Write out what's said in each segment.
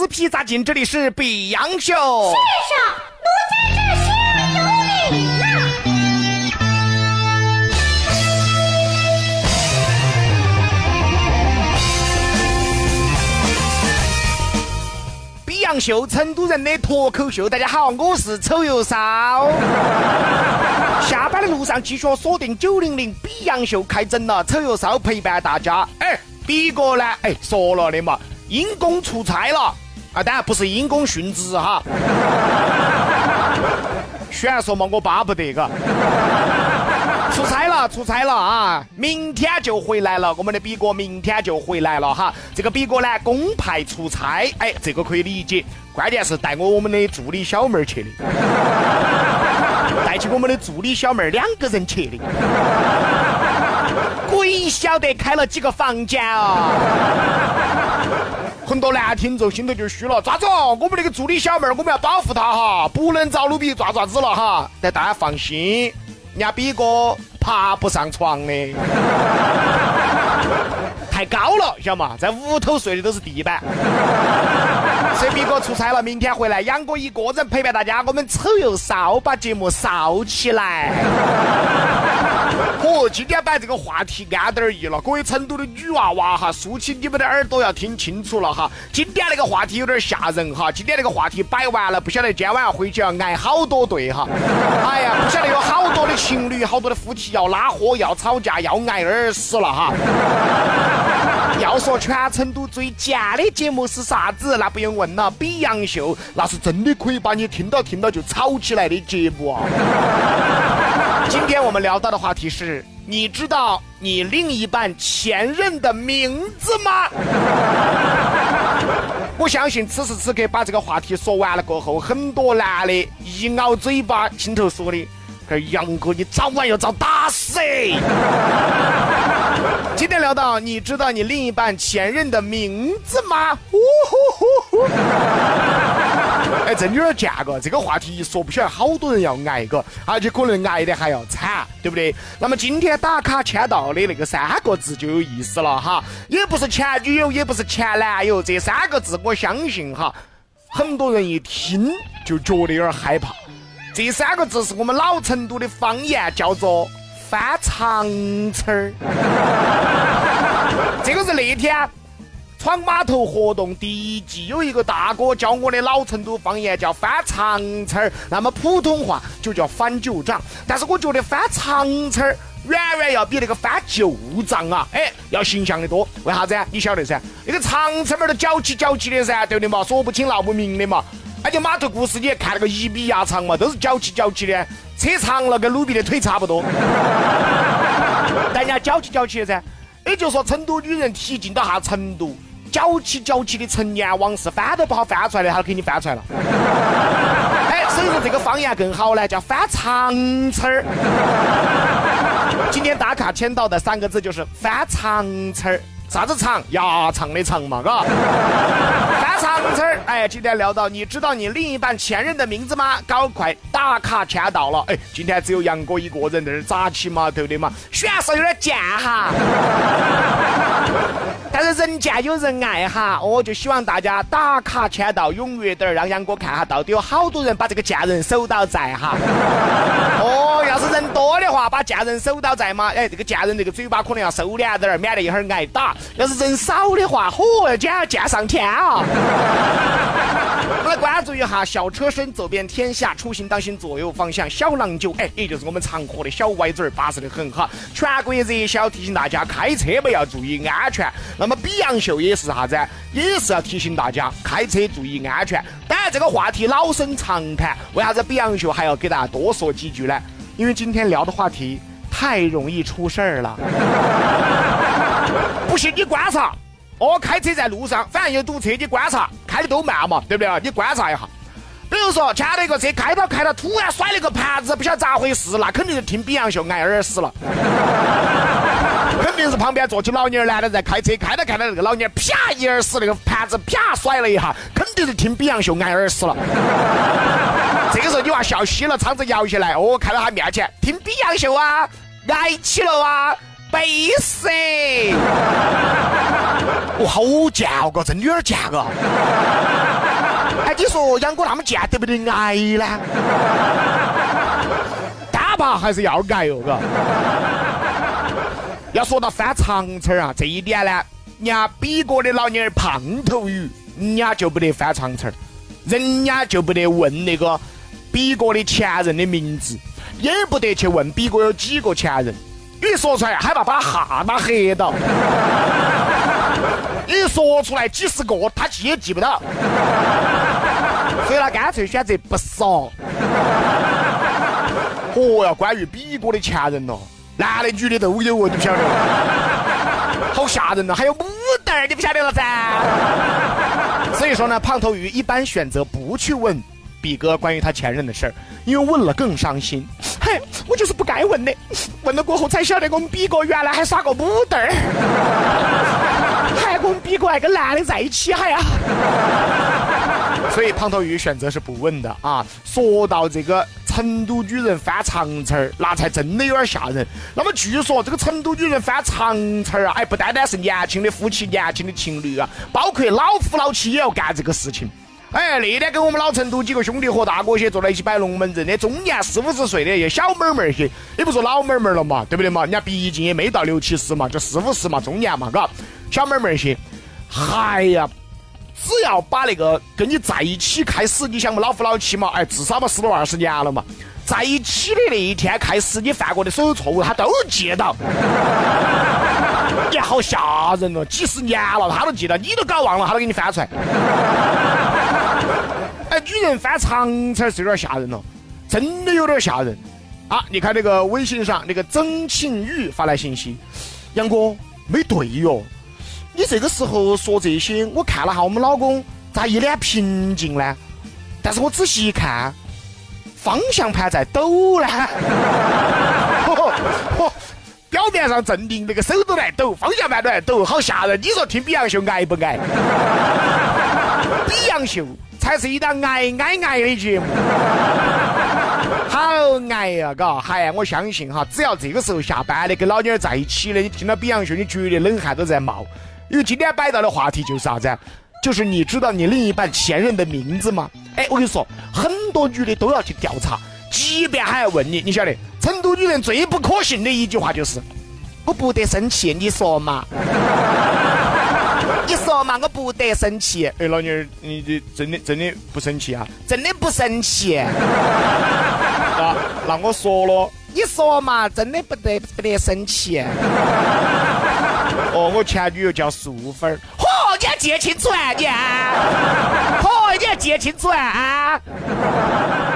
撕皮扎筋，这里是比洋秀。先生，奴在这行有礼了。比洋秀，成都人的脱口秀。大家好，我是丑油骚。下班的路上继续锁定九零零比洋秀开整了，丑油骚陪伴大家。哎，比哥呢？哎，说了的嘛，因公出差了啊，当然不是因公殉职哈。虽然说嘛，我巴不得嘎。出差了，出差了啊！明天就回来了，我们的比哥明天就回来了哈。这个比哥呢，公派出差，哎，这个可以理解。关键是带我我们的助理小妹儿去的，带起我们的助理小妹儿两个人去的。鬼晓得开了几个房间啊！很多男听众心头就虚了，抓子哦？我们那个助理小妹儿，我们要保护她哈，不能遭奴婢抓爪子了哈。但大家放心。人家比哥爬不上床的，太高了，晓得嘛？在屋头睡的都是地板。所以比哥出差了，明天回来，杨哥一个人陪伴大家，我们丑又骚，把节目骚起来。哦，今天把这个话题安点儿意了，各位成都的女娃娃哈，竖起你们的耳朵要听清楚了哈。今天那个话题有点吓人哈，今天那个话题摆完了，不晓得今天晚上回去要挨好多对哈。哎呀，不晓得有好多的情侣，好多的夫妻要拉货，要吵架，要挨耳屎了哈。要说全成都最贱的节目是啥子？那不用问了，比洋秀，那是真的可以把你听到听到就吵起来的节目啊。今天我们聊到的话题是：你知道你另一半前任的名字吗？我相信此时此刻把这个话题说完了过后，很多男的一咬嘴巴，心头说的：“这杨哥，你早晚要遭打死！” 今天聊到，你知道你另一半前任的名字吗？哎，真有点贱个，这个话题一说，不晓得好多人要挨个，而且可能挨的还要惨，对不对？那么今天打卡签到的那个三个字就有意思了哈，也不是前女友，也不是前男友，这三个字我相信哈，很多人一听就觉得有点害怕。这三个字是我们老成都的方言，叫做翻长车儿。这个是那天。闯码头活动第一季有一个大哥教我的老成都方言叫翻长车儿，那么普通话就叫翻旧账。但是我觉得翻长车儿远远要比那个翻旧账啊，哎，要形象的多。为啥子？你晓得噻？那个长车儿都搅起搅起的噻，对不对嘛？说不清闹不明的嘛。而且码头故事你也看那个一米牙长嘛，都是搅起搅起的，扯长了跟鲁比的腿差不多。但人家搅起搅起的噻，也就是说成都女人提劲到啥程度？搅起搅起的陈年往事，翻都不好翻出来的，他都给你翻出来了。哎，所以说这个方言更好呢，叫翻长词儿。今天打卡签到的三个字就是翻长词儿。啥子长？牙长的长嘛，嘎。翻长子儿。哎，今天聊到，你知道你另一半前任的名字吗？搞快打卡签到了。哎，今天只有杨哥一个人在这儿扎起嘛，对不对嘛？选手有点贱哈。但是人见有人爱哈，我就希望大家打卡签到踊跃点儿，让杨哥看哈，到底有好多人把这个贱人守到在哈。话，把贱人守到在嘛，哎，这个贱人这个嘴巴可能要收敛点儿，免得一会儿挨打。要是人少的话，嚯，简直贱上天啊！我们来关注一下小车身走遍天下，出行当心左右方向。小郎酒，哎，也就是我们常喝的小歪嘴儿，巴适的很哈。全国热销，提醒大家开车嘛要注意安全。那么比洋秀也是啥子？也是要提醒大家开车注意安全。当然这个话题老生常谈，为啥子比洋秀还要给大家多说几句呢？因为今天聊的话题太容易出事儿了。不信你观察，我，开车在路上，反正有堵车，你观察，开的都慢嘛，对不对啊？你观察一下，比如说前头一个车开到开到，突然甩了个盘子，不晓得咋回事，那肯定是听比洋秀挨耳屎了。肯定是旁边坐起老年，男的在开车，开到开到那个老年啪一耳屎，那个盘子啪甩了一下，肯定是听比洋秀挨耳屎了。这个时候你娃笑嘻了，窗子摇下来，哦，看到他面前，听比洋秀啊，挨起了啊。背死！我好贱哦，哥，真的有点贱个。哎，你说杨哥那么贱得不得挨呢？打吧还是要挨哦，嘎。要说到翻长词儿啊，这一点呢，人家比哥的老娘儿胖头鱼，人家就不得翻长词儿，人家就不得问那个比哥的前任的名字，也不得去问比哥有几个前任，一说出来害怕把他吓巴黑到，一说出来几十个他记也记不到，所以他干脆选择不说。哦哟，关于比哥的前任咯。男的女的都有哦，你不晓得？好吓人呐！还有母蛋儿，你不晓得了噻？所以说呢，胖头鱼一般选择不去问比哥关于他前任的事儿，因为问了更伤心。嘿，我就是不该问的，问了过后才晓得我们比哥原来还耍过母蛋儿，还我们比哥还跟男的在一起还呀。所以胖头鱼选择是不问的啊。说到这个。成都女人翻长词儿，那才真的有点吓人。那么据说这个成都女人翻长词儿啊，哎，不单单是年轻的夫妻、年轻的情侣啊，包括老夫老妻也要干这个事情。哎，那天跟我们老成都几个兄弟伙大哥些坐在一起摆龙门阵的，中年四五十岁的些小妹妹些，也不说老妹妹了嘛，对不对嘛？人家毕竟也没到六七十嘛，就四五十嘛，中年嘛，嘎，小妹妹些，哎呀。只要把那个跟你在一起开始，你想嘛，老夫老妻嘛，哎，至少嘛十多二十年了嘛，在一起的那一天开始，你犯过的所有错误，他都记得到。你好吓人哦，几十年了，他都记得，你都搞忘了，他都给你翻出来。女人翻长城是有点吓人了，真的有点吓人。啊，你看那个微信上那个曾庆玉发来信息，杨哥没对哟。你这个时候说这些，我看了哈，我们老公咋一脸平静呢？但是我仔细一看，方向盘在抖呢。表面上镇定，那个手都在抖，方向盘都在抖，好吓人。你说听比洋秀挨不挨？比洋秀才是一档挨挨挨的节目，好挨呀，嘎！嗨，我相信哈，只要这个时候下班的跟老娘儿在一起的，你听到比昂秀，你绝对冷汗都在冒。因为今天摆到的话题就是啥子？就是你知道你另一半前任的名字吗？哎，我跟你说，很多女的都要去调查，即便还要问你，你晓得，成都女人最不可信的一句话就是：“我不得生气，你说嘛？你说嘛？我不得生气。”哎，老妞儿，你这真的真的不生气啊？真的不生气。那 那我说了，你说嘛？真的不得不得生气。哦，我前女友叫素芬儿。嚯，你要记清楚啊你？嚯，你要记清楚啊？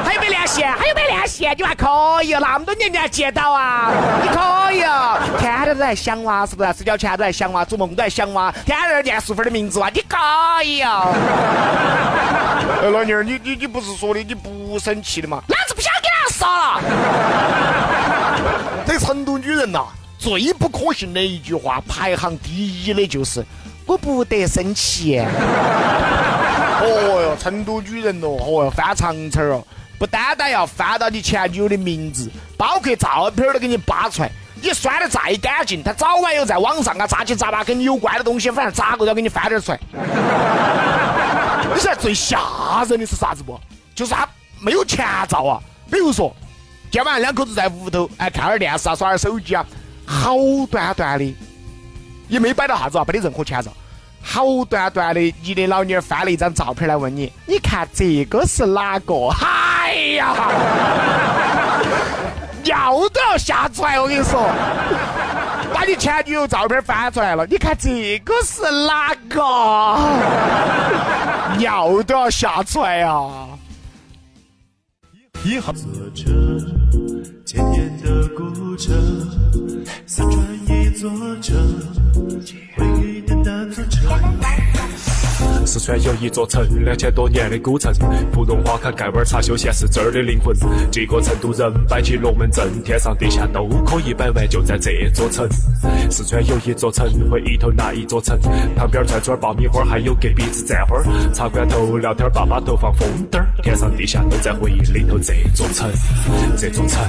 还有没联系？还有没联系？你还可以哦，那么多年你还记得到啊？你可以哦，天天都在想哇，是不是？睡觉前都在想哇，做梦都在想哇，天天在念素芬的名字哇，你可以哦。哎，老妞儿，你你你不是说的你不生气的吗？老子不想跟他杀了。这成都女人呐。最不可信的一句话，排行第一的就是“我不得生气”。哦哟，成都女人哦，哦哟，翻长词儿哦，不单单要翻到你前女友的名字，包括照片都给你扒出来。你拴的再干净，他早晚有在网上啊，杂七杂八跟你有关的东西，反正咋个都要给你翻点出来。你晓得最吓人的是啥子不？就是他没有前兆啊。比如说，今天晚上两口子在屋头，哎，看会儿电视啊，耍点手机啊。好端端的，也没摆到啥子啊，没得任何前兆。好端端的，你的老娘翻了一张照片来问你，你看这个是哪个？哎呀，尿 都要吓出来！我跟你说，把你前女友照片翻出来了，你看这个是哪个？尿 都要吓出来呀！一号。千年的古城，四川一，座城。四川有一座城，两千多年的古城，芙蓉花开，盖碗茶休闲是这儿的灵魂。几个成都人摆起龙门阵，天上地下都可以摆完，就在这座城。四川有一座城，回忆头那一座城，旁边串串爆米花，还有隔壁子蘸花儿。茶馆头聊天，爸爸头放风灯，天上地下都在回忆里头。这座城，这座城。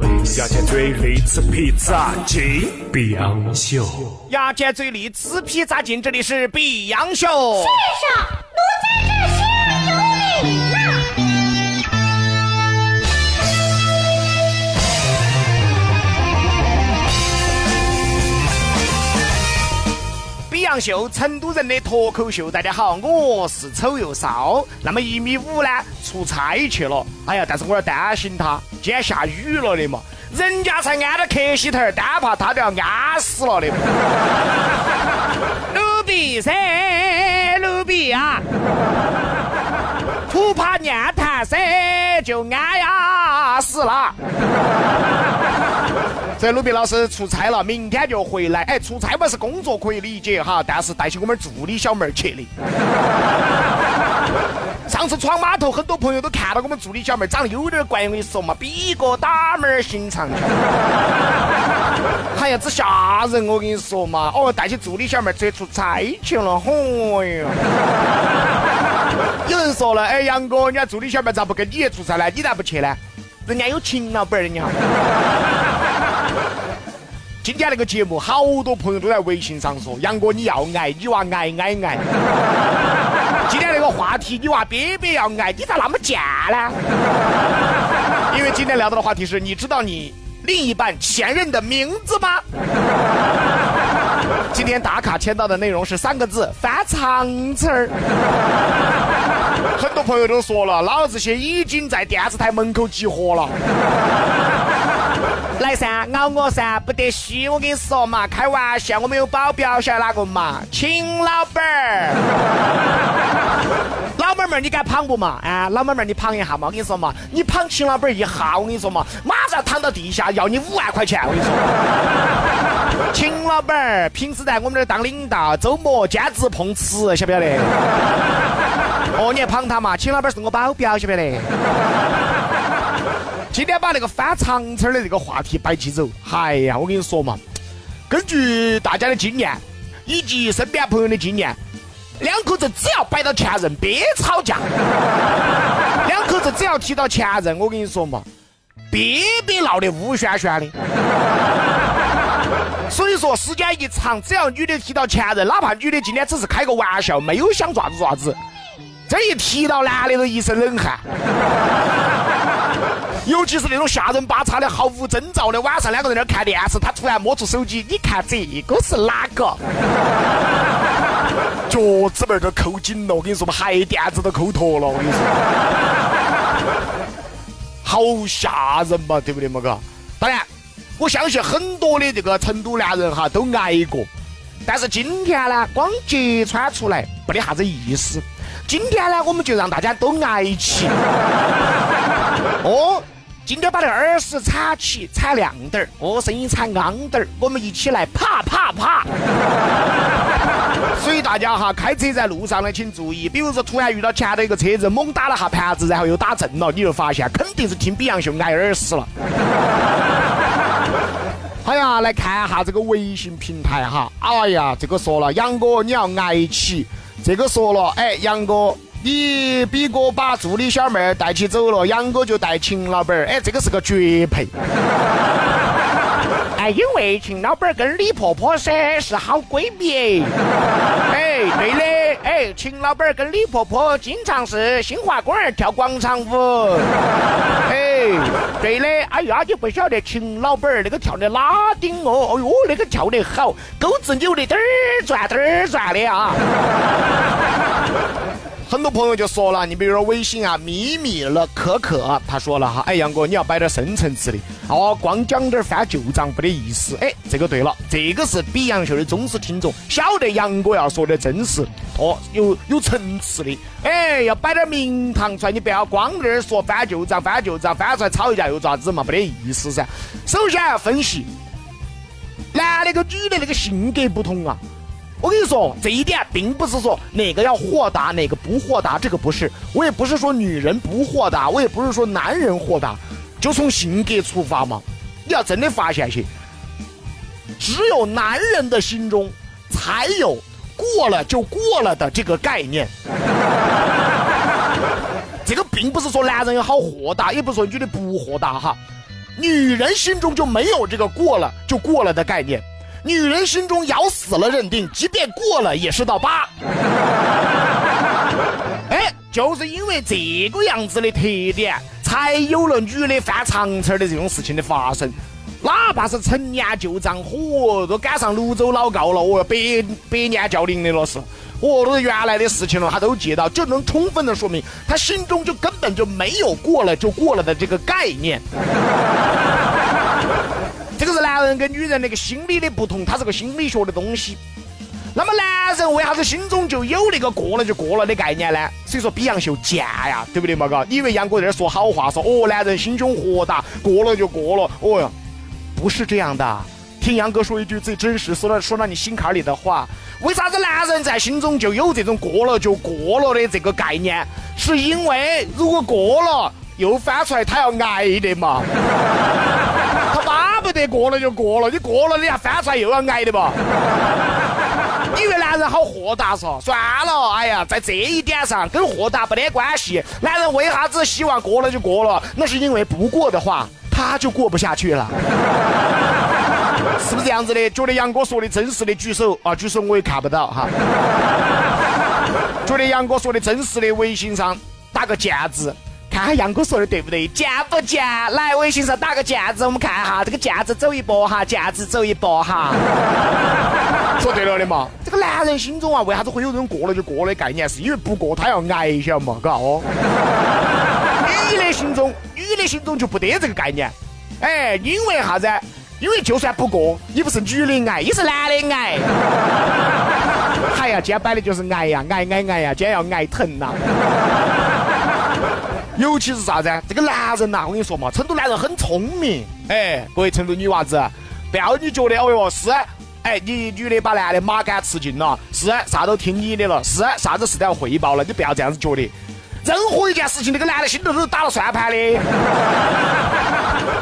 牙尖嘴里吃披萨紧碧昂秀。牙尖嘴里吃披萨紧这里是碧昂秀。先生奴才这厢有礼阳秀，成都人的脱口秀。大家好，我是丑又骚。那么一米五呢，出差去了。哎呀，但是我要担心他，今天下雨了的嘛，人家才安到客西头，单怕他都要安死了的。卢比噻，卢比啊，不怕念谈噻，就安呀死了。这鲁比老师出差了，明天就回来。哎，出差不是工作可以理解哈，但是带起我们助理小妹儿去的。上次闯码头，很多朋友都看到我们助理小妹儿长得有点怪，我跟你说嘛，比个打妹儿心肠。哎呀，这吓人！我跟你说嘛，哦，带起助理小妹儿出去出差去了，嚯哟！有人说了，哎，杨哥，人家助理小妹儿咋不跟你出差呢？你咋不去呢？人家有秦老板儿，人家。今天那个节目，好多朋友都在微信上说：“杨哥，你要挨，你娃挨挨挨。” 今天那个话题，你娃憋憋要挨，你咋那么贱呢？因为今天聊到的话题是：你知道你另一半前任的名字吗？今天打卡签到的内容是三个字：翻长词儿。朋友都说了，老子些已经在电视台门口集合了。来噻，咬我噻，不得虚。我跟你说嘛，开玩笑，我们有保镖，晓得哪个嘛？秦老板儿，老妹妹，你敢捧不嘛？啊，老妹妹，你捧一下嘛。我跟你说嘛，你捧秦老板儿一下，我跟你说嘛，马上躺到地下要你五万块钱。我跟你说，秦老板儿平时在我们这儿当领导，周末兼职碰瓷，晓不晓得？哦，你捧他嘛？秦老板是我保镖，晓不晓得？今天把那个翻长词的这个话题摆起走。哎呀，我跟你说嘛，根据大家的经验以及身边朋友的经验，两口子只要摆到前任，别吵架。两口子只要提到前任，我跟你说嘛，别别闹得乌旋旋的。所以说，时间一长，只要女的提到前任，哪怕女的今天只是开个玩笑，没有想爪子爪子，这一提到男的都一身冷汗。尤其是那种吓人巴叉的、毫无征兆的，晚上两个人在那看电视，他突然摸出手机，你看这个是哪个？脚趾门都扣紧了，我跟你说嘛，鞋垫子都扣脱了，我跟你说，好吓人嘛，对不对嘛？哥，当然，我相信很多的这个成都男人哈都挨过，但是今天呢，光揭穿出来没得啥子意思。今天呢，我们就让大家都挨起。哦。今天把那耳屎铲起，铲亮点儿，哦，声音铲昂点儿，我们一起来啪啪啪！所以大家哈，开车在路上呢，请注意，比如说突然遇到前头一个车子猛打了下盘子，然后又打正了，你就发现肯定是听比洋秀挨耳屎了。哎呀，来看一下这个微信平台哈，哎呀，这个说了，杨哥你要挨起，这个说了，哎，杨哥。你比哥把助理小妹儿带起走了，杨哥就带秦老板儿，哎，这个是个绝配。哎，因为秦老板儿跟李婆婆噻是好闺蜜。哎，对的，哎，秦老板儿跟李婆婆经常是新华公园跳广场舞。哎，对的，哎呀，你不晓得秦老板儿那个跳的拉丁哦，哎呦，那个跳的好，钩子扭的嘚儿转嘚儿转的啊。很多朋友就说了，你比如说微信啊，咪咪了可可，他说了哈，哎，杨哥你要摆点深层次的，哦，光讲点翻旧账没得意思，哎，这个对了，这个是比杨秀的忠实听众，晓得杨哥要说的真实，哦，有有层次的，哎，要摆点名堂出来，你不要光在那说翻旧账，翻旧账，翻出来吵一架又咋子嘛，没得意思噻。首先要分析，男的跟女的那个性格不同啊。我跟你说，这一点并不是说哪个要豁达，哪个不豁达，这个不是。我也不是说女人不豁达，我也不是说男人豁达，就从性格出发嘛。你要真的发现些，只有男人的心中才有过了就过了的这个概念。这个并不是说男人要好豁达，也不是说女的不豁达哈。女人心中就没有这个过了就过了的概念。女人心中咬死了认定，即便过了也是道疤。哎，就是因为这个样子的特点，才有了女的翻长词的这种事情的发生。哪怕是陈年旧账，嚯，都赶上泸州老窖了，哦，百百年教龄的了是，哦，都是原来的事情了，他都记到，就能充分的说明他心中就根本就没有过了就过了的这个概念。人跟女人那个心理的不同，它是个心理学的东西。那么男人为啥子心中就有那个过了就过了的概念呢？所以说比杨秀贱呀，对不对嘛？嘎，你以为杨哥在这说好话，说哦，男人心胸豁达，过了就过了，哦哟，不是这样的。听杨哥说一句最真实，说到说到你心坎里的话。为啥子男人在心中就有这种过了就过了的这个概念？是因为如果过了又翻出来，他要挨的嘛。不得过了就过了，你过了你还翻出来又要挨的吧？你以为男人好豁达嗦？算了，哎呀，在这一点上跟豁达没得关系。男人为啥子希望过了就过了？那是因为不过的话，他就过不下去了。是不是这样子的？觉得杨哥说的真实的举手啊，举手我也看不到哈。觉得杨哥说的真实的，微信上打个键字。看下杨哥说的对不对？贱不贱？来微信上打个贱字，我们看哈，这个贱字走一波哈，贱字走一波哈。说对了的嘛。这个男人心中啊，为啥子会有这种过了就过的概念？是因为不过他要挨，晓得嘛？嘎哦。女的心中，女的心中就不得这个概念。哎，因为啥子？因为就算不过，你不是女的挨，你是男的挨。哎呀，今天摆的就是挨呀，挨挨挨呀，今天要挨疼呐。尤其是啥子？这个男人呐，我跟你说嘛，成都男人很聪明。哎，各位成都女娃子，不要你觉得哦哟是，哎，你女的把男的马杆吃尽了，是啥都听你的了，是啥子事都要汇报了，你不要这样子觉得。任何一件事情，那个男的心头都是打了算盘的。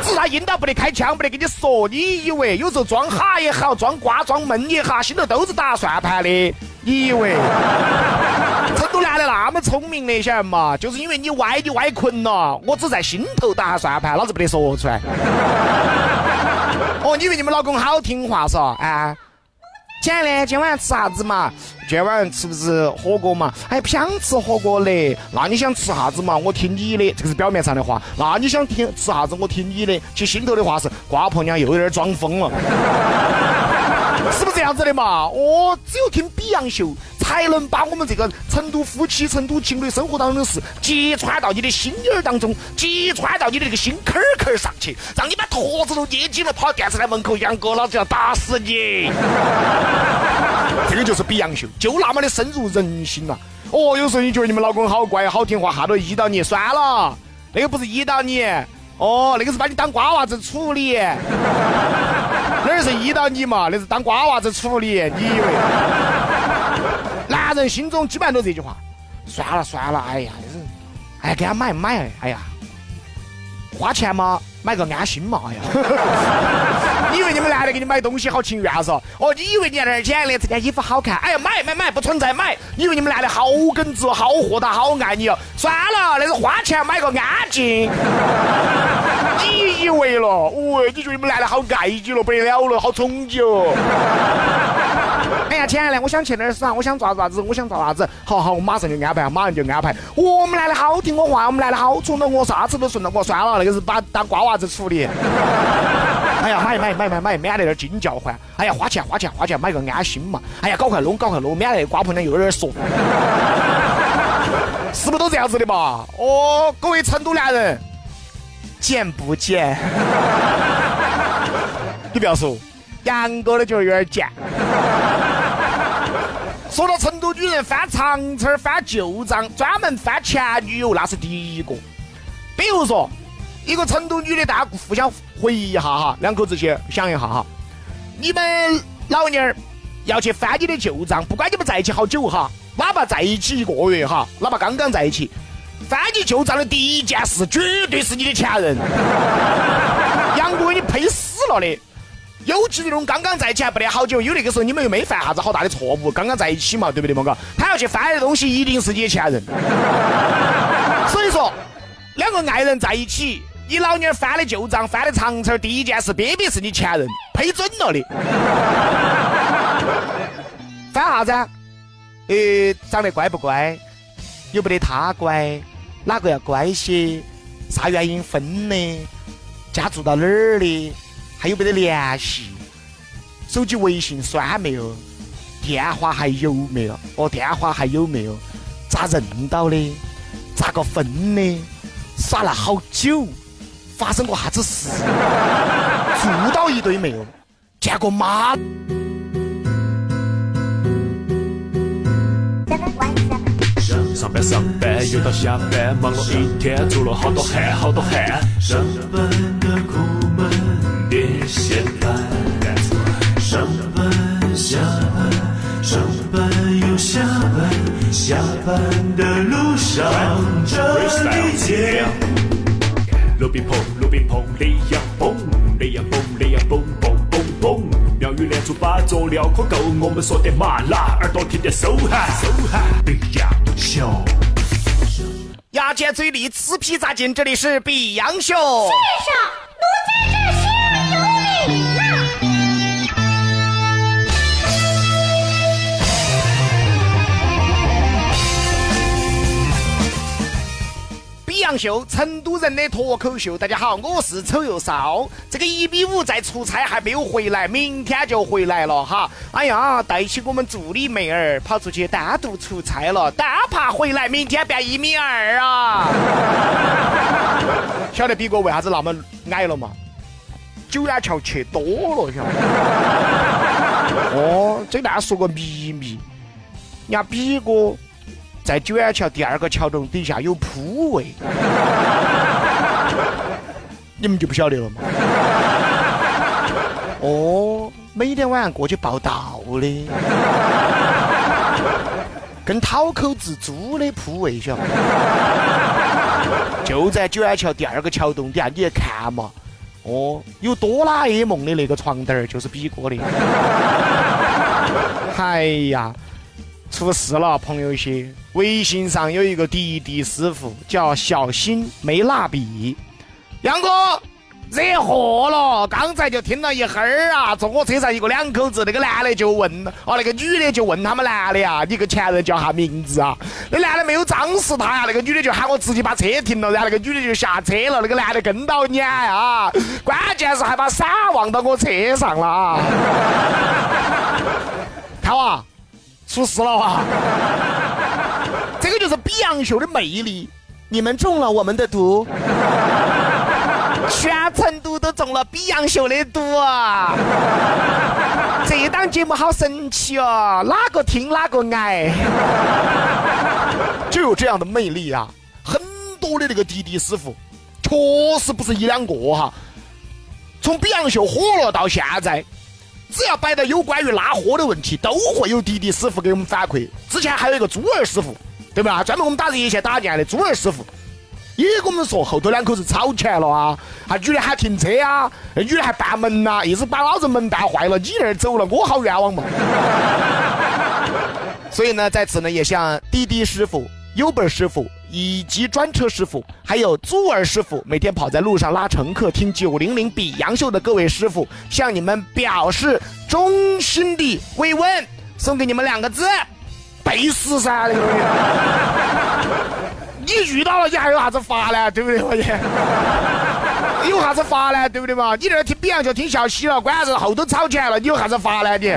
只是他阴道不得开枪，不得跟你说。你以为有时候装哈也好，装瓜装闷也好，心头都是打算盘的。你以为？都男的那么聪明的，晓得嘛？就是因为你歪你歪困了，我只在心头打算盘，老子不得说出来。哦，你以为你们老公好听话是吧？啊，亲爱的，今晚吃啥子嘛？今晚吃不是火锅嘛？哎，不想吃火锅嘞。那你想吃啥子嘛？我听你的，这个是表面上的话。那你想听吃啥子？我听你的。其实心头的话是，瓜婆娘又有点装疯了。是不是这样子的嘛？哦，只有听比洋秀，才能把我们这个成都夫妻、成都情侣生活当中的事揭穿到你的心眼儿当中，揭穿到你的这个心坎儿坎儿上去，让你把坨子都捏紧了，跑到电视台门口，杨哥，老子要打死你！这个就是比杨秀，就那么的深入人心呐。哦，有时候你觉得你们老公好乖、好听话，哈都依到你，算了，那个不是依到你，哦，那个是把你当瓜娃子处理。哪是依到你嘛？那是当瓜娃子处理。你以为？人心中基本上都这句话。算了算了，哎呀，这是，哎，给他买买，哎呀，花钱嘛，买个安心嘛，哎呀。你 以为你们男的给你买东西好情愿是？哦，你以为你在那儿捡的这件衣服好看？哎呀，买买买，不存在买。你以为你们男的好耿直、好豁达、好爱你哦？算了，那是花钱买个安静。你以为了？哦，你觉得你们男的好爱你了，不得了了，好宠你哦！哎呀，亲爱的，我想去哪儿耍，我想做啥子，我想做啥子，好好，我马上就安排，马上就安排。我们男的好听我话，我们男的好宠到我，啥子都顺到我。算了，那个是把当瓜娃子处理。哎呀，买买买买买，免得点惊叫唤。哎呀，花钱花钱花钱，买个安心嘛。哎呀，搞快弄搞快弄，免得瓜婆娘又有点说。是不是都这样子的嘛？哦，各位成都男人。贱不贱？你不要说，杨哥的就有点贱。说到成都女人翻长车翻旧账，专门翻前女友，那是第一个。比如说，一个成都女的，大家互相回忆一下哈，两口子去想一下哈，你们老娘儿要去翻你的旧账，不管你们在一起好久哈，哪怕在一起一个月哈，哪怕刚刚在一起。翻你旧账的第一件事，绝对是你的前任。杨哥，你配死了的！尤其那种刚刚在一起还不得好久，因为那个时候你们又没犯啥子好大的错误，刚刚在一起嘛，对不对嘛？哥，他要去翻的东西一定是你的前任。所以说，两个爱人在一起，你老娘翻的旧账，翻的长城第一件事，必必是你前任，配准了的。翻啥子？呃，长得乖不乖？有不得他乖？哪个要乖些？啥原因分的？家住到哪儿的？还有没得联系？手机微信删没有？电话还有没有？哦，电话还有没有？咋认到的？咋个分的？耍了好久，发生过啥子事？住到一堆没有？见过妈？上班上班又到下班，忙了一天，出了好多汗好多汗。上班的苦闷别嫌烦，上班下班，上班又下班，下班的路上这里见。路边碰，路边碰，雷阳蹦，雷阳蹦，雷阳蹦蹦蹦蹦。妙语连珠把佐料可够，我们说的麻辣，耳朵听得收哈收哈。比洋秀，牙尖嘴利，吃皮扎筋，这里是比洋秀。至少奴在这洋秀，成都人的脱口秀。大家好，我是丑又骚。这个一比五在出差还没有回来，明天就回来了哈。哎呀，带起我们助理妹儿跑出去单独出差了，单怕回来，明天变一米二啊！晓得比哥为啥子那么矮了嘛？九眼桥去多了，晓得？哦，这大家说个秘密，人家比哥。在九眼桥第二个桥洞底下有铺位，你们就不晓得了嘛？哦，每天晚上过去报道的，跟讨口子租的铺位，晓得吗？就在九眼桥第二个桥洞底下，你去看嘛。哦，有哆啦 A 梦的那个床单儿就是比哥的。哎呀！出事了，朋友些！微信上有一个滴滴师傅叫小新没蜡笔，杨哥惹祸了！刚才就听了一会儿啊，坐我车上一个两口子，那个男的就问，哦，那个女的就问他们男的呀，你个前任叫啥名字啊？那男的没有张视他呀，那个女的就喊我直接把车停了，然后那个女的就下车了，那个男的跟到撵啊，关键是还把伞忘到我车上了啊！看哇！出事了哇！这个就是比洋秀的魅力，你们中了我们的毒，全成都都中了比洋秀的毒啊！这档节目好神奇哦，哪个听哪个爱，就有这样的魅力啊！很多的那个滴滴师傅，确实不是一两个哈，从比洋秀火了到现在。只要摆到有关于拉货的问题，都会有滴滴师傅给我们反馈。之前还有一个猪儿师傅，对吧？专门我们打热线打电的猪儿师傅，也跟我们说后头两口子吵起来了啊，啊女的喊停车啊，那女的还绊门呐，意思把老子门绊坏了，你那儿走了，我好冤枉嘛。所以呢，在此呢，也向滴滴师傅、优本师傅。以及专车师傅，还有猪儿师傅，每天跑在路上拉乘客听九零零比洋秀的各位师傅，向你们表示衷心的慰问，送给你们两个字：背时噻！你遇到了，你还有啥子法呢？对不对？我 也有啥子法呢？对不对嘛？你这听比洋秀听笑嘻了，关键是后头吵起来了，你有啥子法呢？你？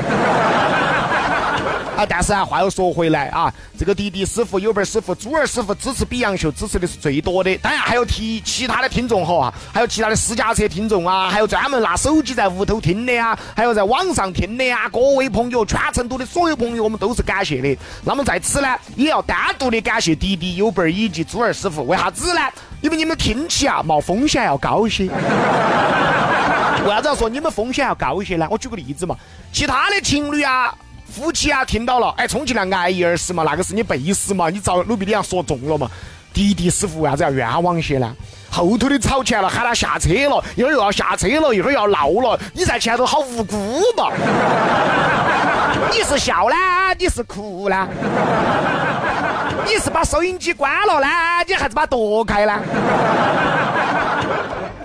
啊，但是啊，话又说回来啊，这个滴滴师傅、有本师傅、猪儿师傅支持比杨秀支持的是最多的，当然还有提其他的听众哈啊，还有其他的私家车听众啊，还有专门拿手机在屋头听的啊，还有在网上听的啊，各位朋友，全成都的所有朋友，我们都是感谢的。那么在此呢，也要单独的感谢滴滴、有本以及猪儿师傅，为啥子呢？因为你们听起啊，冒风险要高一些。为啥子要说你们风险要高一些呢？我举个例子嘛，其他的情侣啊。夫妻啊，听到了，哎，充其量挨一耳屎嘛，那个是你背时嘛，你遭鲁比里昂说中了嘛。滴滴师傅为啥子要冤枉些呢？后头的吵起来了，喊他下车了，一会儿又要下车了，一会儿要闹了，你在前头好无辜嘛？你是笑呢，你是哭呢？你是把收音机关了呢，你还是把夺开呢？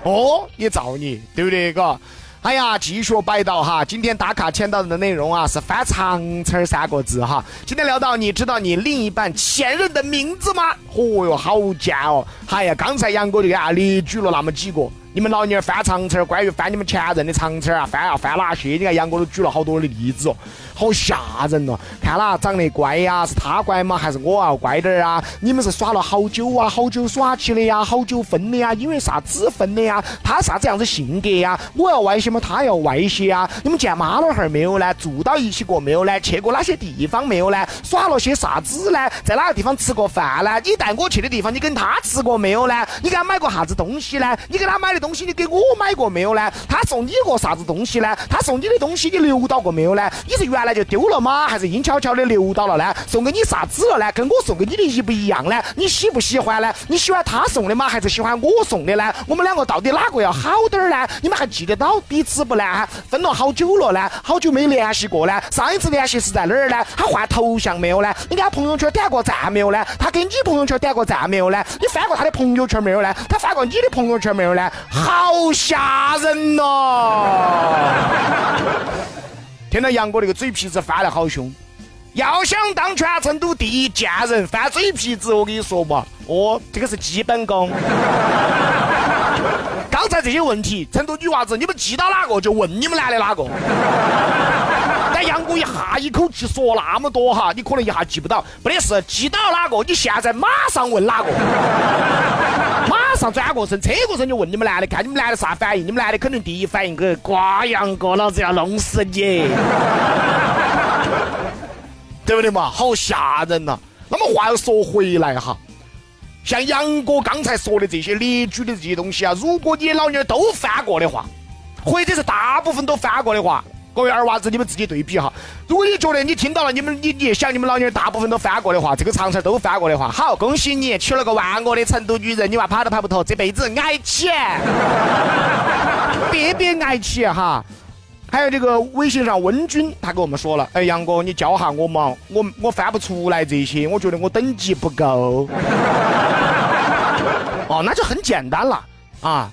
哦，也造你，对不对？哥？哎呀，继续摆到哈，今天打卡签到的内容啊是翻长城三个字哈。今天聊到，你知道你另一半前任的名字吗？嚯哟，好贱哦！哎呀，刚才杨哥就给大家列举了那么几个，你们老娘儿翻长城儿，关于翻你们前任的长城儿啊，翻啊翻哪些？你看杨哥都举了好多的例子哦，好吓人哦！看啦，长得乖呀，是他乖吗？还是我要乖点儿啊？你们是耍了好久啊？好久耍起的呀？好久分的呀？因为啥子分的呀？他啥子样子性格呀？我要歪些吗？他要歪些啊？你们见妈老汉儿没有呢？住到一起过没有呢？去过哪些地方没有呢？耍了些啥子呢？在哪个地方吃过饭呢？你带我去的地方，你跟他吃过没有呢？你给他买过啥子东西呢？你给他买的东西，你给我买过没有呢？他送你过啥子东西呢？他送你的东西，你留到过没有呢？你是原来就丢了吗？还是阴悄悄的留到了呢？送给你啥子了呢？跟我送给你的一不一样呢？你喜不喜欢呢？你喜欢他送的吗？还是喜欢我送的呢？我们两个到底哪个要好点儿呢？你们还记得到彼此不呢？分了好久了呢？好久没联系过呢？上一次联系是在哪儿呢？他换头像没有呢？你给他朋友圈点过赞没有呢？他给你朋友圈点过赞没有呢？你翻过他的朋友圈没有呢？他翻过你的朋友圈没有呢？好吓人哦！听到杨哥那个嘴皮子翻得好凶，要想当全成都第一贱人，翻嘴皮子，我跟你说嘛，哦，这个是基本功。刚才这些问题，成都女娃子，你们记到哪个就问你们男的哪个。但杨哥一下一口气说那么多哈，你可能一下记不到，没得事，记到哪个，你现在马上问哪个，马上转过身，侧过身就问你们男的，看你们男的啥反应，你们男的肯定第一反应个瓜杨哥，老子要弄死你，对不对嘛？好吓人呐！那么话又说回来哈。像杨哥刚才说的这些列举的这些东西啊，如果你老娘都翻过的话，或者是大部分都翻过的话，各位二娃子你们自己对比哈。如果你觉得你听到了，你们你你想你们老娘大部分都翻过的话，这个长城都翻过的话，好，恭喜你娶了个万恶的成都女人，你娃跑都跑不脱，这辈子挨起，别别挨起哈。还有这个微信上温君，他跟我们说了，哎，杨哥你教下我嘛，我我翻不出来这些，我觉得我等级不够。哦，那就很简单了啊！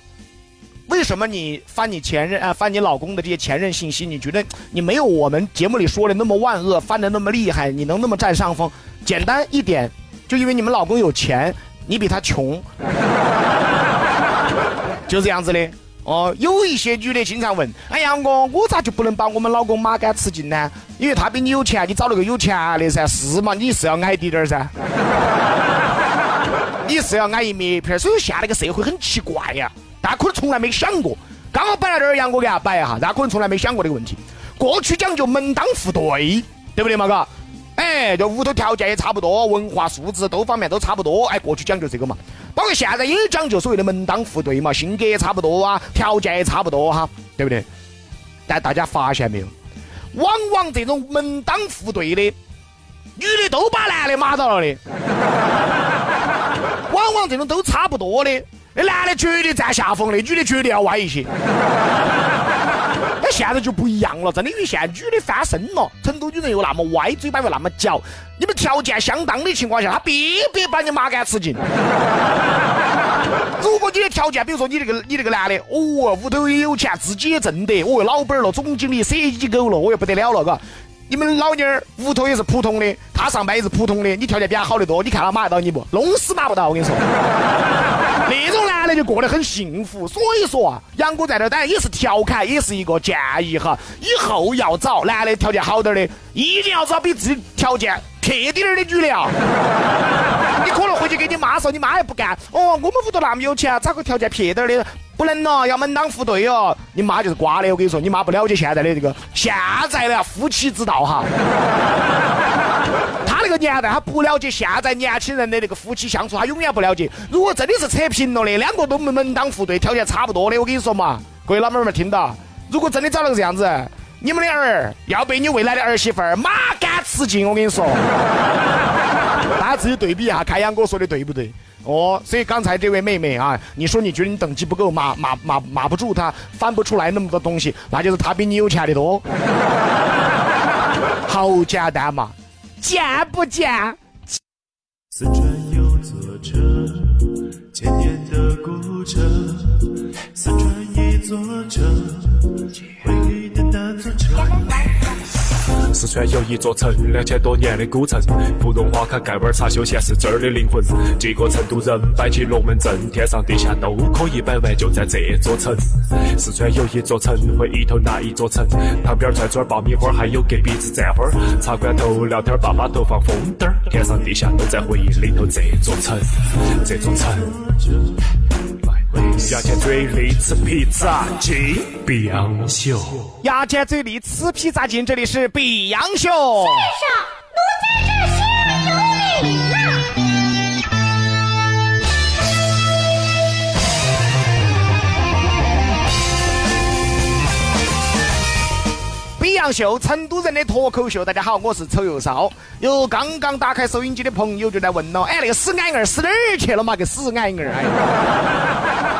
为什么你翻你前任啊，翻你老公的这些前任信息，你觉得你没有我们节目里说的那么万恶，翻的那么厉害，你能那么占上风？简单一点，就因为你们老公有钱，你比他穷，就这样子的。哦，有一些女的经常问：“哎呀，我我咋就不能把我们老公马杆吃尽呢？因为他比你有钱，你找了个有钱的噻，是嘛？你是要矮滴点儿噻。”你是要矮一灭片，所以现在这个社会很奇怪呀，大家可能从来没想过。刚好摆到这儿，杨哥给他摆一下，大家可能从来没想过这个问题。过去讲究门当户对，对不对嘛？嘎，哎，就屋头条件也差不多，文化素质多方面都差不多，哎，过去讲究这个嘛。包括现在也讲究所谓的门当户对嘛，性格也差不多啊，条件也差不多哈，对不对？但大家发现没有，往往这种门当户对的女的都把男的骂到了的。往往这种都差不多的，那男的绝对占下风的，女的绝对要歪一些。现在就不一样了，真的，因为现在女的翻身了，成都女人又那么歪，嘴巴又那么嚼，你们条件相当的情况下，他必必把你马杆吃尽。如果你的条件，比如说你这个你这个男的，哦，屋头也有钱，自己也挣得，哦，老板了，总经理、CEO 了，哦哟不得了了，嘎。你们老妞儿屋头也是普通的，他上班也是普通的，你条件比他好得多，你看他马得到你不？弄死马不到，我跟你说。那种男的就过得很幸福，所以说啊，杨哥在这儿当然也是调侃，也是一个建议哈。以后要找男的条件好点的，一定要找比自己条件撇点儿的女的啊。你可能回去给你妈说，你妈也不干。哦，我们屋头那么有钱，找个条件撇点儿的。不能咯，要门当户对哦。你妈就是瓜的，我跟你说，你妈不了解现在的这个现在的夫妻之道哈。他那个年代，他不了解现在年轻人的那个夫妻相处，他永远不了解。如果真的是扯平了的，两个都门门当户对，条件差不多的，我跟你说嘛，各位老妹儿们听到，如果真的找了个这样子，你们的儿要被你未来的儿媳妇儿马杆吃尽，我跟你说。大家自己对比一下，看杨哥说的对不对？哦，所以刚才这位妹妹啊，你说你觉得你等级不够，骂骂骂骂不住他，翻不出来那么多东西，那就是他比你有钱的多。好简单嘛，贱不贱？四川有座城，千年的古城。四川有一座城，两千多年的古城，芙蓉花开盖碗茶，休闲是这儿的灵魂。几个成都人摆起龙门阵，天上地下都可以摆完，就在这座城。四川有一座城，回忆头那一座城，旁边串串爆米花，还有隔壁子站花儿。茶馆头聊天，爸爸头放风灯儿，天上地下都在回忆里头。这座城，这座城。牙尖嘴利吃披萨进，碧阳秀。牙尖嘴利吃披萨进，这里是碧阳秀。先生，奴在这行有礼了。碧阳秀，成都人的脱口秀。大家好，我是丑又骚。有刚刚打开收音机的朋友就在问了：哎，那个死矮儿死哪儿去了嘛？个死矮儿，哎，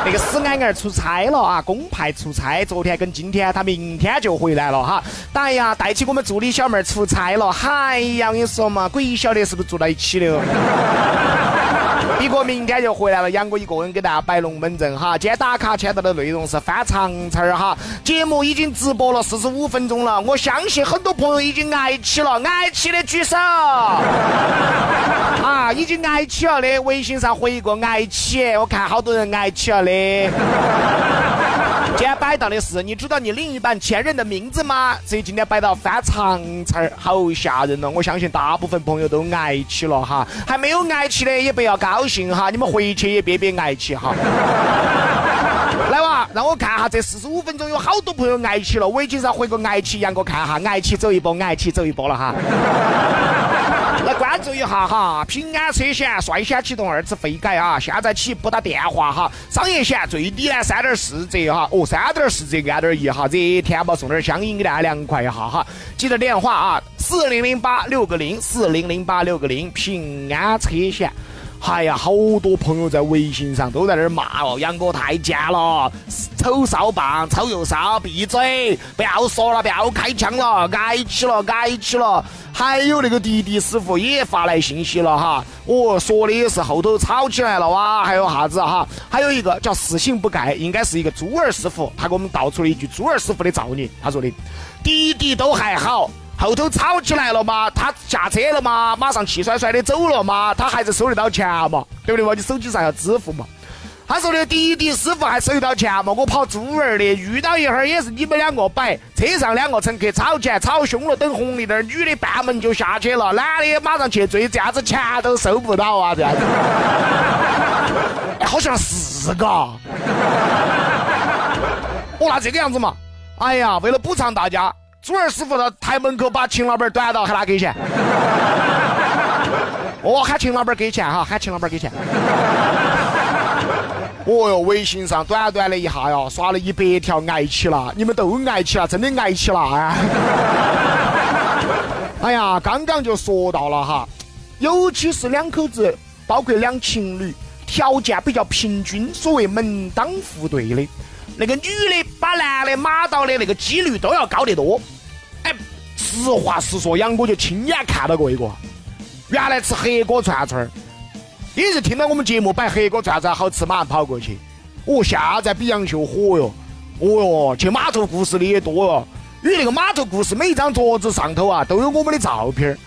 那个死矮儿出差了啊，公派出差。昨天跟今天，他明天就回来了哈。哎呀，带起我们助理小妹儿出差了。嗨呀，我跟你说嘛，鬼晓得是不是住到一起的。一个明天就回来了，杨哥一个人给大家摆龙门阵哈。今天打卡签到的内容是翻长词儿哈。节目已经直播了四十五分钟了，我相信很多朋友已经挨起了，挨起的举手。啊，已经挨起了的，微信上回一个挨起，我看好多人挨起了的。今天摆到的是，你知道你另一半前任的名字吗？所以今天摆到翻长词儿，好吓人了。我相信大部分朋友都挨起了哈，还没有挨起的也不要高兴行哈，你们回去也别别挨起哈。来哇，让我看下这四十五分钟有好多朋友挨起了，微信上回个挨起，杨哥看哈，挨起走一波，挨起走一波了哈。来关注一下哈，平安车险率先启动二次费改啊！现在起拨打电话哈，商业险最低呢三点四折哈，哦三点四折按点一哈，热天嘛送点香烟给大家凉快一下哈。记得电话啊，四零零八六个零，四零零八六个零，平安车险。哎呀，好多朋友在微信上都在那儿骂哦，杨哥太贱了，丑骚棒，丑又骚，闭嘴，不要说了，不要开枪了，挨起了，挨起了。还有那个滴滴师傅也发来信息了哈，哦，说的也是后头吵起来了哇，还有啥子哈？还有一个叫死性不改，应该是一个猪儿师傅，他给我们道出了一句猪儿师傅的造孽，他说的，滴滴都还好。后头吵起来了嘛，他下车了嘛，马上气甩甩的走了嘛，他还是收得到钱嘛，对不对嘛？你手机上要支付嘛。他说的滴滴师傅还收得到钱嘛？我跑猪儿的，遇到一会儿也是你们两个摆，车上两个乘客吵起来，吵凶了，等红绿灯，女的半门就下去了，男的马上去追，这样子钱都收不到啊，这样子。哎，好像是嘎。哦，那这个样子嘛，哎呀，为了补偿大家。猪儿师傅到台门口把秦老板端到，喊他给钱。哦，喊秦老板给钱哈，喊秦老板给钱。哦哟，微信上短短的一下哟，刷了一百条，挨起了，你们都挨起了，真的挨起了啊！哎呀，刚刚就说到了哈，尤其是两口子，包括两情侣，条件比较平均，所谓门当户对的。那个女的把男的马到的那个几率都要高得多。哎，实话实说，杨哥就亲眼看到过一个，原来吃黑锅串串儿，也是听到我们节目摆黑锅串串好吃，马上跑过去。哦，现在比杨秀火哟，哦哟，去码头故事的也多哟。因为那个码头故事每一张桌子上头啊都有我们的照片儿，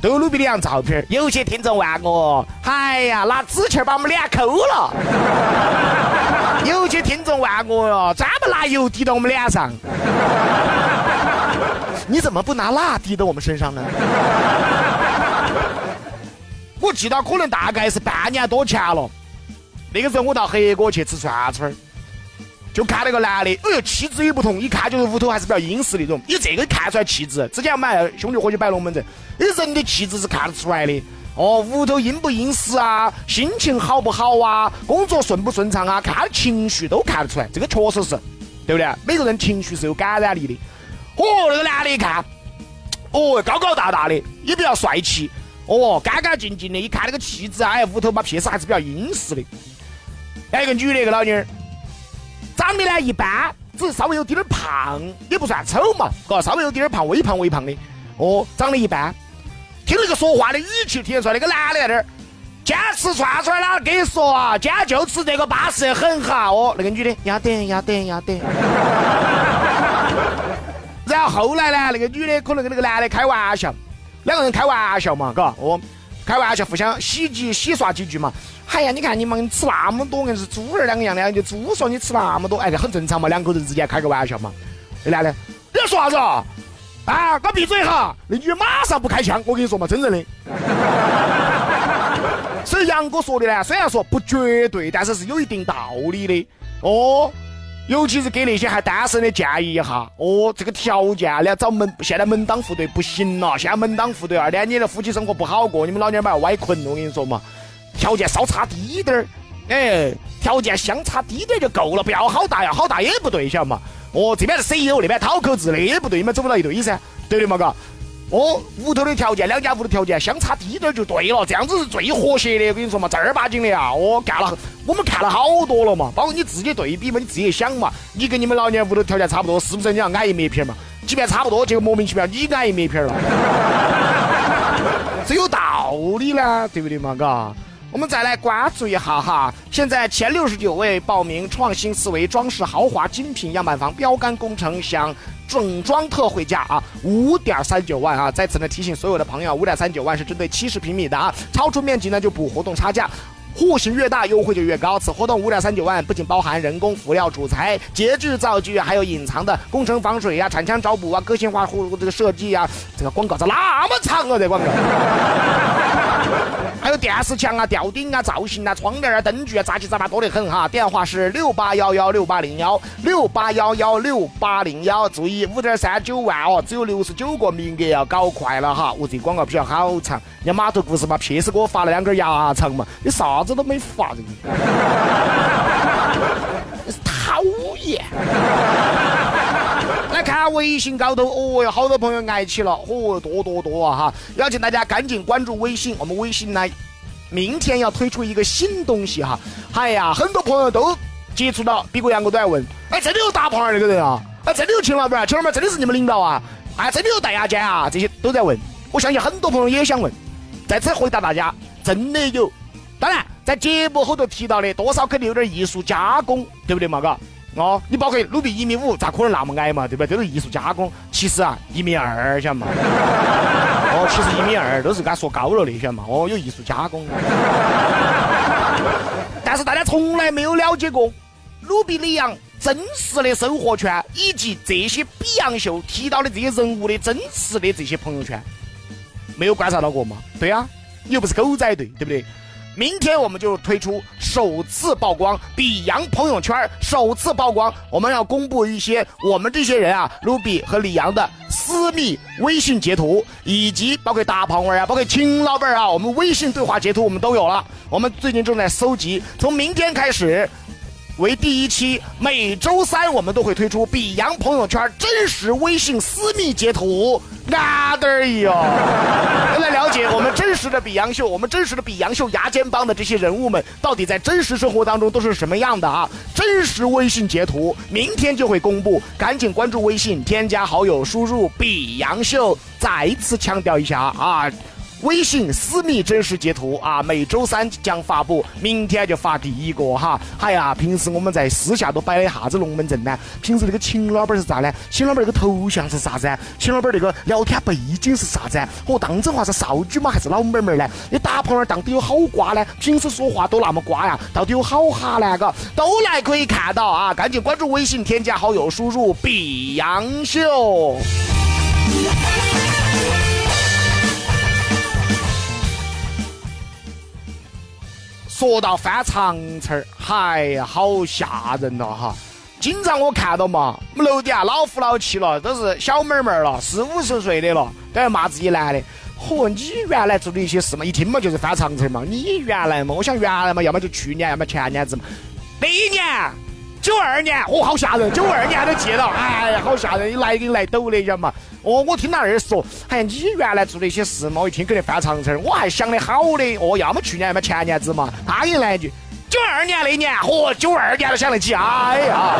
都有鲁比里昂照片儿。有些听众问我，哎呀，拿纸钱把我们脸抠了。有些听众问我哟，专门拿油滴到我们脸上。你怎么不拿蜡滴到我们身上呢？我记得可能大概是半年多前了，那个时候我到黑锅去吃串串儿，就看那个男的，哎呦气质也不同，一看就是屋头还是比较殷实那种，你这个看出来气质。之前我们兄弟伙去摆龙门阵，你人的气质是看得出来的。哦，屋头阴不阴湿啊，心情好不好啊，工作顺不顺畅啊，看他情绪都看得出来，这个确实是，对不对？每个人情绪是有感染力的。哦，那个男的一看，哦，高高大大的，也比较帅气，哦，干干净净的，一看那个气质啊，哎，屋头嘛，屁事还是比较阴湿的。还有个女的，一个老妞儿，长得呢一般，只是稍微有点点胖，也不算丑嘛，嘎，稍微有点点胖，微胖微胖的，哦，长得一般。听那个说话的语气，听得出来那个男的在那儿，坚持串串了，跟你说啊，今天就吃这个巴适很哈。哦，那个女的要得要得要得。然后后来呢，那个女的可能跟那个男的开玩笑，两个人开玩笑嘛，嘎，哦，开玩笑互相洗几洗刷几句嘛。哎呀，你看你们吃那么多，硬是猪儿两个样的，就猪说你吃那么多，哎，这很正常嘛，两口子之间开个玩笑嘛。那男的，你要说啥子？啊，给我闭嘴哈！那女的马上不开枪，我跟你说嘛，真正的。所以杨哥说的呢，虽然说不绝对，但是是有一定道理的哦。尤其是给那些还单身的建议一下哦，这个条件你要找门，现在门当户对不行了，现在门当户对，二点你的夫妻生活不好过，你们老娘们要歪困，我跟你说嘛，条件稍差低点儿，哎，条件相差低点就够了，不要好大呀，好大也不对，晓得嘛？哦，这边是 CEO，那边讨口子，那也不对，你们走不到一堆噻，对的嘛？嘎。哦，屋头的条件，两家屋头条件相差低点就对了，这样子是最和谐的。我跟你说嘛，正儿八经的啊，哦，干了，我们看了好多了嘛，包括你自己对比嘛，你自己想嘛，你跟你们老娘屋头条件差不多，是不是你要挨一面皮嘛？即便差不多，结果莫名其妙你挨一面皮了，这有道理呢，对不对嘛？嘎。我们再来关注一下哈，现在前六十九位报名创新思维装饰豪华精品样板房标杆工程享整装特惠价啊，五点三九万啊！在此呢提醒所有的朋友，五点三九万是针对七十平米的啊，超出面积呢就补活动差价。户型越大，优惠就越高。此活动五点三九万，不仅包含人工辅料、主材、节制造具，还有隐藏的工程防水啊、铲枪找补啊、个性化户这个设计啊。这个广告咋那么长啊？这广告。还有电视墙啊、吊顶啊、造型啊、窗帘啊、灯具啊，杂七杂八多得很哈。电话是六八幺幺六八零幺六八幺幺六八零幺。注意，五点三九万哦，只有六十九个名额，要搞快了哈。我这广告比较好长，人家码头故事嘛，屁事给我发了两根牙长嘛，你啥子都没发，这个，是讨厌。来看微信高头，哦哟，好多朋友挨起了，嚯，多多多啊哈！邀请大家赶紧关注微信，我们微信呢，明天要推出一个新东西哈。哎呀，很多朋友都接触到，比哥杨哥都在问，哎，真的有大胖儿那个人啊？哎，真的有秦老板？秦老板真的是你们领导啊？哎，真的有戴牙尖啊？这些都在问，我相信很多朋友也想问，在此回答大家，真的有。当然，在节目后头提到的，多少肯定有点艺术加工，对不对嘛？嘎。哦，你包括鲁比一米五，咋可能那么矮嘛？对不对？都是艺术加工。其实啊，一米二，晓得嘛？哦，其实一米二都是给他说高了的，晓得嘛？哦，有艺术加工。但是大家从来没有了解过鲁比里昂真实的生活圈，以及这些比洋秀提到的这些人物的真实的这些朋友圈，没有观察到过吗？对啊，你又不是狗仔队，对不对？明天我们就推出首次曝光比洋朋友圈，首次曝光，我们要公布一些我们这些人啊，卢比和李阳的私密微信截图，以及包括大胖娃啊，包括秦老板啊，我们微信对话截图我们都有了。我们最近正在搜集，从明天开始。为第一期，每周三我们都会推出比洋朋友圈真实微信私密截图，哪得哟？来了解我们真实的比洋秀，我们真实的比洋秀牙尖帮的这些人物们，到底在真实生活当中都是什么样的啊？真实微信截图，明天就会公布，赶紧关注微信，添加好友，输入比洋秀。再一次强调一下啊！微信私密真实截图啊，每周三将发布，明天就发第一个哈。哎呀，平时我们在私下都摆的啥子龙门阵呢？平时那个秦老板是啥呢？秦老板那个头像是啥子？秦老板那个聊天背景是啥子？哦，当真话是少女吗？还是老妹妹呢？你大胖儿到底有好瓜呢？平时说话都那么瓜呀？到底有好哈呢？个都来可以看到啊！赶紧关注微信，添加好友，输入“比杨秀”。说到翻长城儿，哎呀，好吓人了哈！经常我看到嘛，我们楼底下老夫老妻了，都是小妹妹了，四五十岁的了，都要骂自己男的。嚯，你原来做的一些事嘛，一听嘛就是翻长城嘛。你原来嘛，我想原来嘛，要么就去年，要么前年子嘛。那一年，九二年，哦，好吓人！九二年都记到，哎呀，好吓人！你来给你来抖的，晓得嘛？哦，我听他那儿说，哎呀，你原来做的一些事嘛，我一听肯定翻长城，我还想的好的，哦，要么去年，要么前年子嘛。他给你来一句，九二年那年，哦，九二年都想得起，哎呀，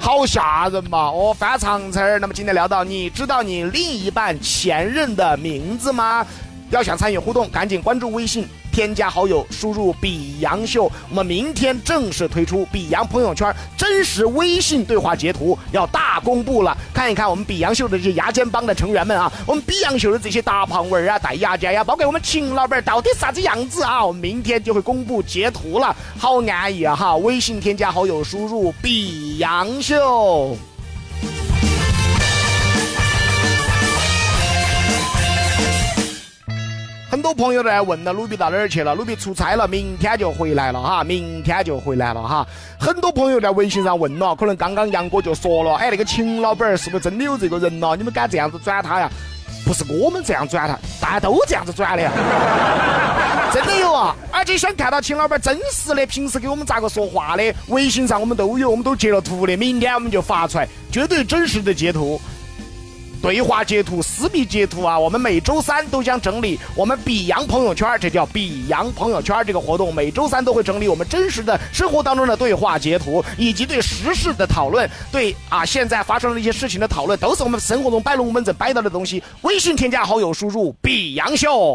好吓人嘛！哦，翻长城。那么今天聊到，你知道你另一半前任的名字吗？要想参与互动，赶紧关注微信。添加好友，输入“比杨秀”，我们明天正式推出比杨朋友圈真实微信对话截图，要大公布了。看一看我们比杨秀的这些牙尖帮的成员们啊，我们比杨秀的这些大胖娃儿啊、戴牙尖呀，包括我们秦老板到底啥子样子啊？我们明天就会公布截图了，好安逸啊哈！微信添加好友，输入“比杨秀”。很多朋友都在问了，鲁比到哪儿去了？鲁比出差了，明天就回来了哈，明天就回来了哈。很多朋友在微信上问了，可能刚刚杨哥就说了，哎，那个秦老板是不是真的有这个人呢？你们敢这样子转他呀？不是我们这样转他，大家都这样子转的呀。真的有啊！而且想看到秦老板真实的平时给我们咋个说话的，微信上我们都有，我们都截了图的。明天我们就发出来，绝对真实的截图。对话截图、私密截图啊，我们每周三都将整理我们比洋朋友圈，这叫比洋朋友圈这个活动，每周三都会整理我们真实的生活当中的对话截图，以及对时事的讨论，对啊现在发生的一些事情的讨论，都是我们生活中摆龙门阵摆到的东西。微信添加好友，输入比洋秀。